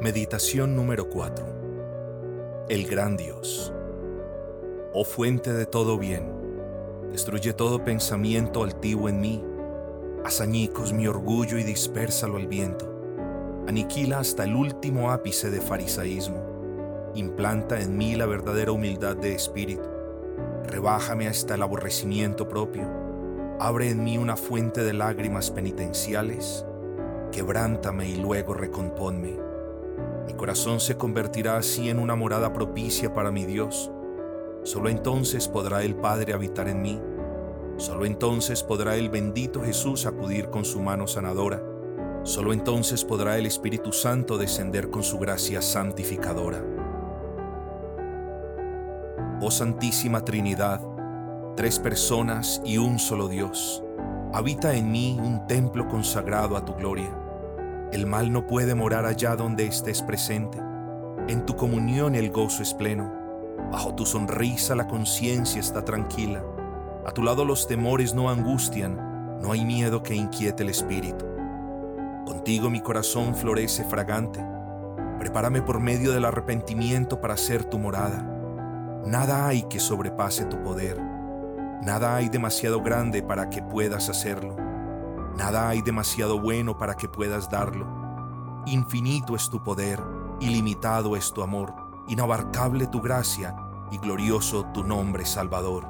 Meditación número 4 El gran Dios. Oh fuente de todo bien, destruye todo pensamiento altivo en mí, haz añicos mi orgullo y dispérsalo al viento, aniquila hasta el último ápice de farisaísmo, implanta en mí la verdadera humildad de espíritu, rebájame hasta el aborrecimiento propio, abre en mí una fuente de lágrimas penitenciales, quebrántame y luego recomponme. Corazón se convertirá así en una morada propicia para mi Dios. Solo entonces podrá el Padre habitar en mí. Solo entonces podrá el bendito Jesús acudir con su mano sanadora. Solo entonces podrá el Espíritu Santo descender con su gracia santificadora. Oh Santísima Trinidad, tres personas y un solo Dios, habita en mí un templo consagrado a tu gloria. El mal no puede morar allá donde estés presente. En tu comunión el gozo es pleno. Bajo tu sonrisa la conciencia está tranquila. A tu lado los temores no angustian, no hay miedo que inquiete el espíritu. Contigo mi corazón florece fragante. Prepárame por medio del arrepentimiento para ser tu morada. Nada hay que sobrepase tu poder. Nada hay demasiado grande para que puedas hacerlo. Nada hay demasiado bueno para que puedas darlo. Infinito es tu poder, ilimitado es tu amor, inabarcable tu gracia y glorioso tu nombre Salvador.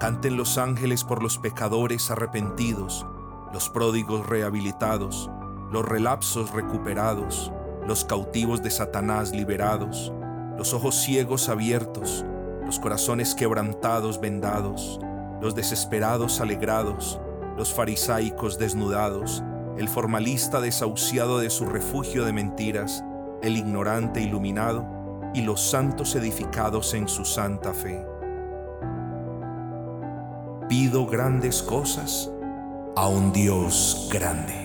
Canten los ángeles por los pecadores arrepentidos, los pródigos rehabilitados, los relapsos recuperados, los cautivos de Satanás liberados, los ojos ciegos abiertos, los corazones quebrantados vendados, los desesperados alegrados, los farisaicos desnudados, el formalista desahuciado de su refugio de mentiras, el ignorante iluminado y los santos edificados en su santa fe. Pido grandes cosas a un Dios grande.